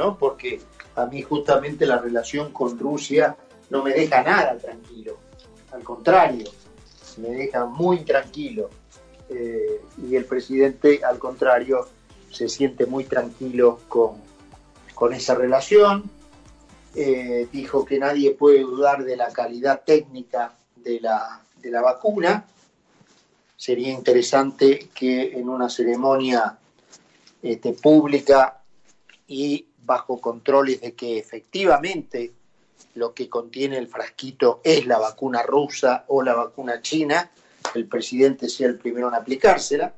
¿no? Porque a mí justamente la relación con Rusia no me deja nada tranquilo, al contrario, me deja muy tranquilo. Eh, y el presidente, al contrario, se siente muy tranquilo con, con esa relación. Eh, dijo que nadie puede dudar de la calidad técnica de la, de la vacuna. Sería interesante que en una ceremonia este, pública y bajo controles de que efectivamente lo que contiene el frasquito es la vacuna rusa o la vacuna china, el presidente sea el primero en aplicársela,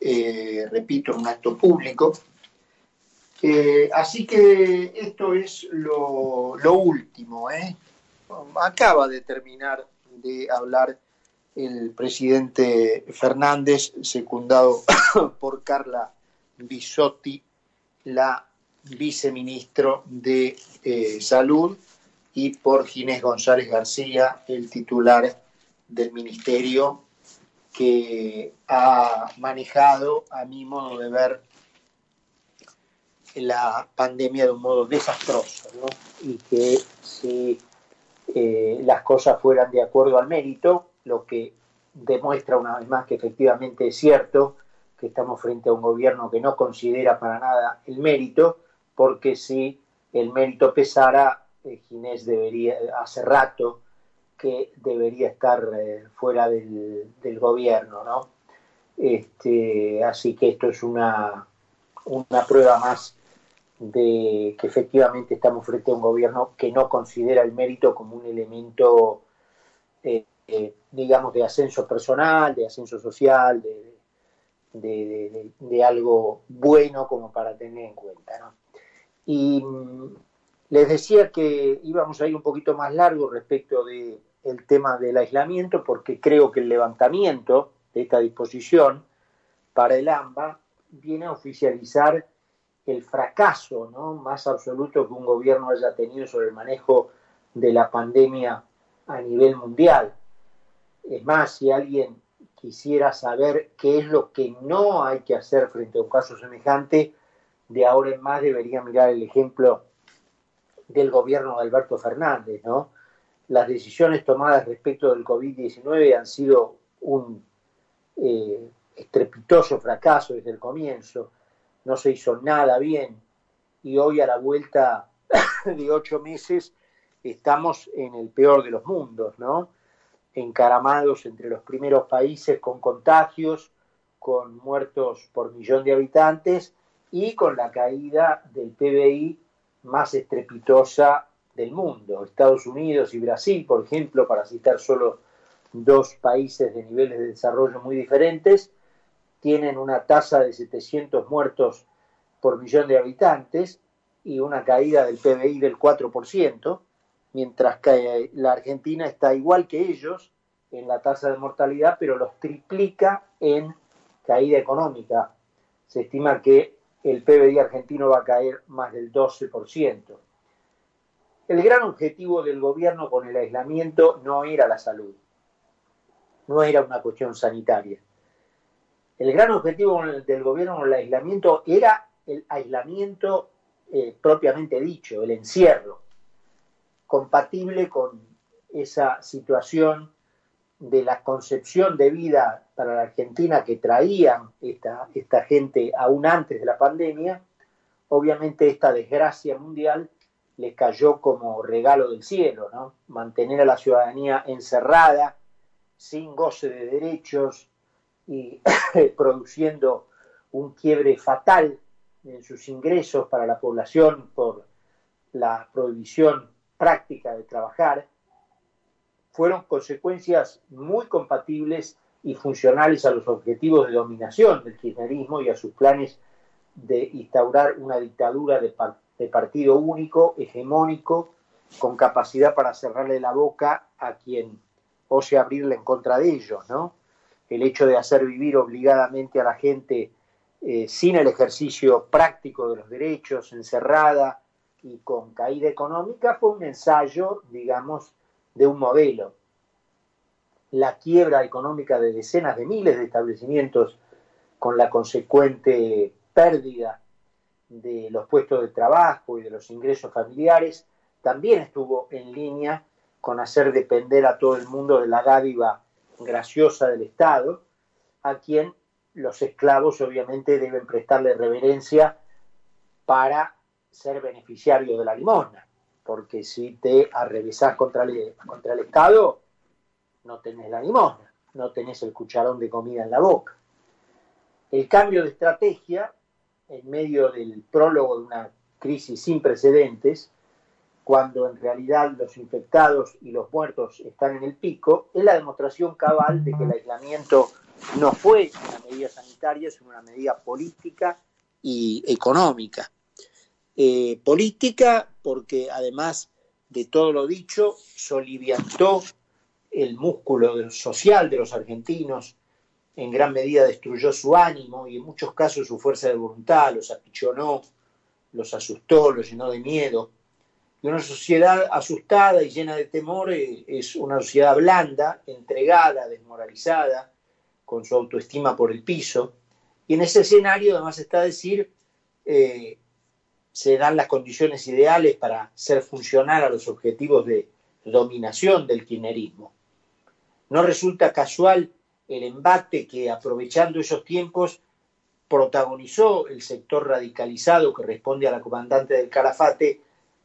eh, repito, en un acto público. Eh, así que esto es lo, lo último. ¿eh? Acaba de terminar de hablar el presidente Fernández, secundado por Carla Bisotti, la viceministro de eh, Salud, y por Ginés González García, el titular del ministerio que ha manejado, a mi modo de ver, la pandemia de un modo desastroso, ¿no? y que si eh, las cosas fueran de acuerdo al mérito, lo que demuestra una vez más que efectivamente es cierto que estamos frente a un gobierno que no considera para nada el mérito, porque si el mérito pesara, eh, Ginés debería, hace rato que debería estar eh, fuera del, gobierno, ¿no? Este, así que esto es una, una prueba más de que efectivamente estamos frente a un gobierno que no considera el mérito como un elemento, eh, digamos, de ascenso personal, de ascenso social, de, de, algo bueno como para tener en cuenta. ¿no? Y mm, les decía que íbamos a ir un poquito más largo respecto del tema del aislamiento, porque creo que el levantamiento de esta disposición para el AMBA viene a oficializar el fracaso ¿no? más absoluto que un gobierno haya tenido sobre el manejo de la pandemia a nivel mundial. Es más, si alguien quisiera saber qué es lo que no hay que hacer frente a un caso semejante, de ahora en más debería mirar el ejemplo del gobierno de Alberto Fernández, ¿no? Las decisiones tomadas respecto del COVID-19 han sido un eh, estrepitoso fracaso desde el comienzo, no se hizo nada bien y hoy a la vuelta de ocho meses estamos en el peor de los mundos, ¿no? Encaramados entre los primeros países con contagios, con muertos por millón de habitantes y con la caída del PBI más estrepitosa del mundo. Estados Unidos y Brasil, por ejemplo, para citar solo dos países de niveles de desarrollo muy diferentes, tienen una tasa de 700 muertos por millón de habitantes y una caída del PBI del 4%, mientras que la Argentina está igual que ellos en la tasa de mortalidad, pero los triplica en caída económica. Se estima que el PBI argentino va a caer más del 12%. El gran objetivo del gobierno con el aislamiento no era la salud, no era una cuestión sanitaria. El gran objetivo del gobierno con el aislamiento era el aislamiento eh, propiamente dicho, el encierro, compatible con esa situación de la concepción de vida para la Argentina que traían esta, esta gente aún antes de la pandemia, obviamente esta desgracia mundial les cayó como regalo del cielo, ¿no? Mantener a la ciudadanía encerrada, sin goce de derechos y produciendo un quiebre fatal en sus ingresos para la población por la prohibición práctica de trabajar, fueron consecuencias muy compatibles y funcionales a los objetivos de dominación del kirchnerismo y a sus planes de instaurar una dictadura de, partido único, hegemónico, con capacidad para cerrarle la boca a quien ose abrirle en contra de ellos, ¿no? El hecho de hacer vivir obligadamente a la gente eh, sin el ejercicio práctico de los derechos, encerrada y con caída económica, fue un ensayo, digamos, de un modelo. La quiebra económica de decenas de miles de establecimientos con la consecuente pérdida de los puestos de trabajo y de los ingresos familiares, también estuvo en línea con hacer depender a todo el mundo de la dádiva graciosa del Estado, a quien los esclavos obviamente deben prestarle reverencia para ser beneficiarios de la limosna, porque si te arrevesás contra el, contra el Estado, no tenés la limosna, no tenés el cucharón de comida en la boca. El cambio de estrategia, en medio del prólogo de una crisis sin precedentes, cuando en realidad los infectados y los muertos están en el pico, es la demostración cabal de que el aislamiento no fue una medida sanitaria, sino una medida política y económica. Eh, política porque además de todo lo dicho, soliviantó el músculo social de los argentinos, en gran medida destruyó su ánimo y en muchos casos su fuerza de voluntad, los apichonó, los asustó, los llenó de miedo. Y una sociedad asustada y llena de temor eh, es una sociedad blanda, entregada, desmoralizada, con su autoestima por el piso. Y en ese escenario además está decir, eh, se dan las condiciones ideales para ser funcional a los objetivos de dominación del kirchnerismo. No resulta casual el embate que, aprovechando esos tiempos, protagonizó el sector radicalizado que responde a la comandante del Calafate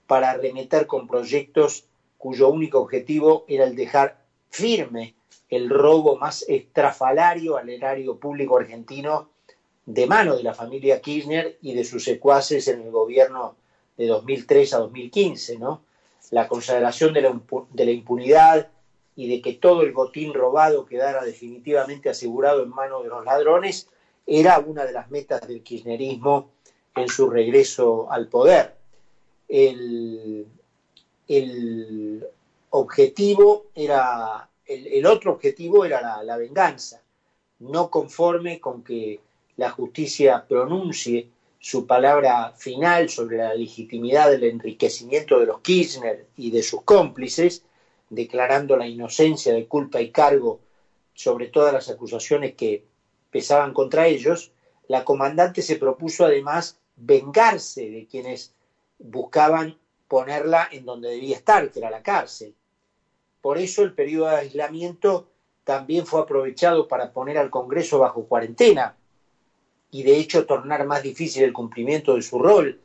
para arremeter con proyectos cuyo único objetivo era el dejar firme el robo más estrafalario al erario público argentino de mano de la familia Kirchner y de sus secuaces en el gobierno de 2003 a 2015, ¿no? La consagración de la, impunidad, y de que todo el botín robado quedara definitivamente asegurado en manos de los ladrones, era una de las metas del kirchnerismo en su regreso al poder. El, objetivo era, el, otro objetivo era la venganza, no conforme con que la justicia pronuncie su palabra final sobre la legitimidad del enriquecimiento de los Kirchner y de sus cómplices, declarando la inocencia de culpa y cargo sobre todas las acusaciones que pesaban contra ellos, la comandante se propuso además vengarse de quienes buscaban ponerla en donde debía estar, que era la cárcel. Por eso el periodo de aislamiento también fue aprovechado para poner al Congreso bajo cuarentena y de hecho tornar más difícil el cumplimiento de su rol.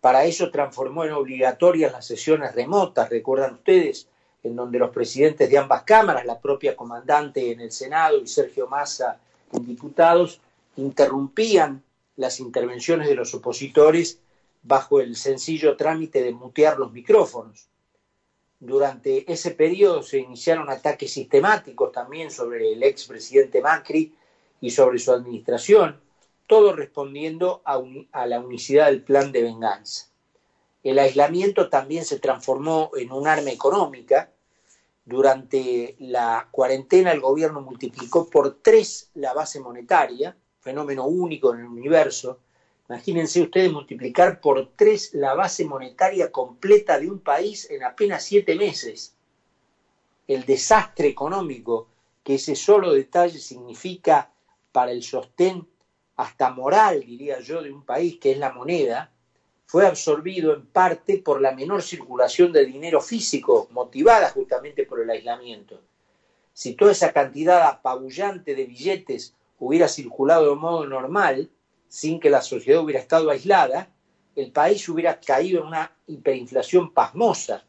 Para eso transformó en obligatorias las sesiones remotas, recuerdan ustedes, en donde los presidentes de ambas cámaras, la propia comandante en el Senado y Sergio Massa en diputados, interrumpían las intervenciones de los opositores bajo el sencillo trámite de mutear los micrófonos. Durante ese periodo se iniciaron ataques sistemáticos también sobre el expresidente Macri y sobre su administración, todo respondiendo a, la unicidad del plan de venganza. El aislamiento también se transformó en un arma económica. Durante la cuarentena el gobierno multiplicó por tres la base monetaria, fenómeno único en el universo. Imagínense ustedes multiplicar por tres la base monetaria completa de un país en apenas siete meses. El desastre económico que ese solo detalle significa para el sostén hasta moral, diría yo, de un país que es la moneda, fue absorbido en parte por la menor circulación de dinero físico, motivada justamente por el aislamiento. Si toda esa cantidad apabullante de billetes hubiera circulado de modo normal, sin que la sociedad hubiera estado aislada, el país hubiera caído en una hiperinflación pasmosa.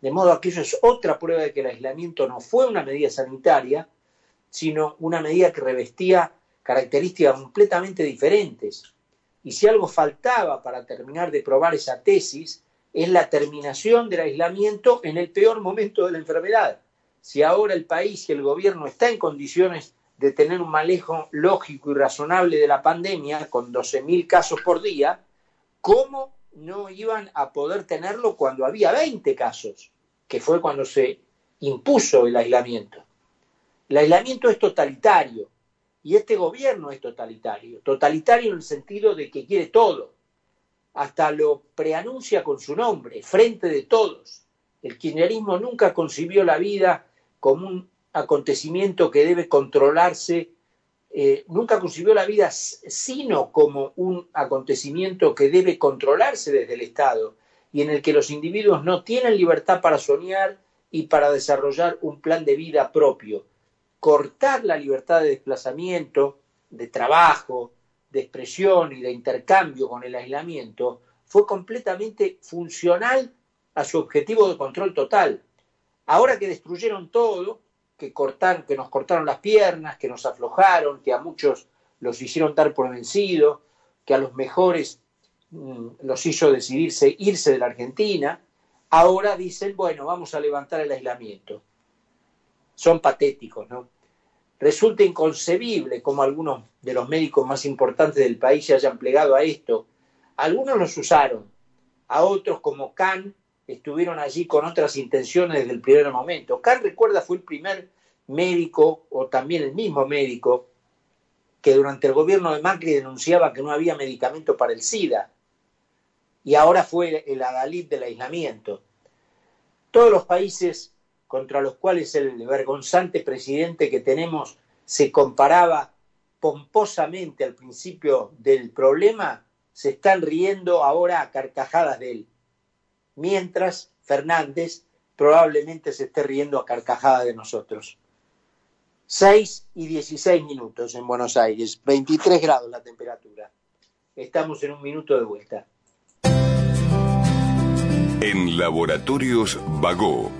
De modo que eso es otra prueba de que el aislamiento no fue una medida sanitaria, sino una medida que revestía características completamente diferentes. Y si algo faltaba para terminar de probar esa tesis, es la terminación del aislamiento en el peor momento de la enfermedad. Si ahora el país y el gobierno está en condiciones de tener un manejo lógico y razonable de la pandemia, con 12.000 casos por día, ¿cómo no iban a poder tenerlo cuando había 20 casos? Que fue cuando se impuso el aislamiento. El aislamiento es totalitario, y este gobierno es totalitario, totalitario en el sentido de que quiere todo, hasta lo preanuncia con su nombre, frente de todos. El kirchnerismo nunca concibió la vida como un acontecimiento que debe controlarse eh, nunca concibió la vida sino como un acontecimiento que debe controlarse desde el Estado y en el que los individuos no tienen libertad para soñar y para desarrollar un plan de vida propio. Cortar la libertad de desplazamiento, de trabajo, de expresión y de intercambio con el aislamiento fue completamente funcional a su objetivo de control total. Ahora que destruyeron todo, que, cortaron, que nos cortaron las piernas, que nos aflojaron, que a muchos los hicieron dar por vencido, que a los mejores mm, los hizo decidirse irse de la Argentina, ahora dicen, bueno, vamos a levantar el aislamiento. Son patéticos, ¿no? Resulta inconcebible cómo algunos de los médicos más importantes del país se hayan plegado a esto. Algunos los usaron, a otros como Khan estuvieron allí con otras intenciones desde el primer momento. Khan, recuerda, fue el primer médico, o también el mismo médico, que durante el gobierno de Macri denunciaba que no había medicamento para el SIDA, y ahora fue el adalid del aislamiento. Todos los países contra los cuales el vergonzante presidente que tenemos se comparaba pomposamente al principio del problema, se están riendo ahora a carcajadas de él mientras Fernández probablemente se esté riendo a carcajada de nosotros. 6 y 16 minutos en Buenos Aires, 23 grados la temperatura. Estamos en un minuto de vuelta. En Laboratorios Vago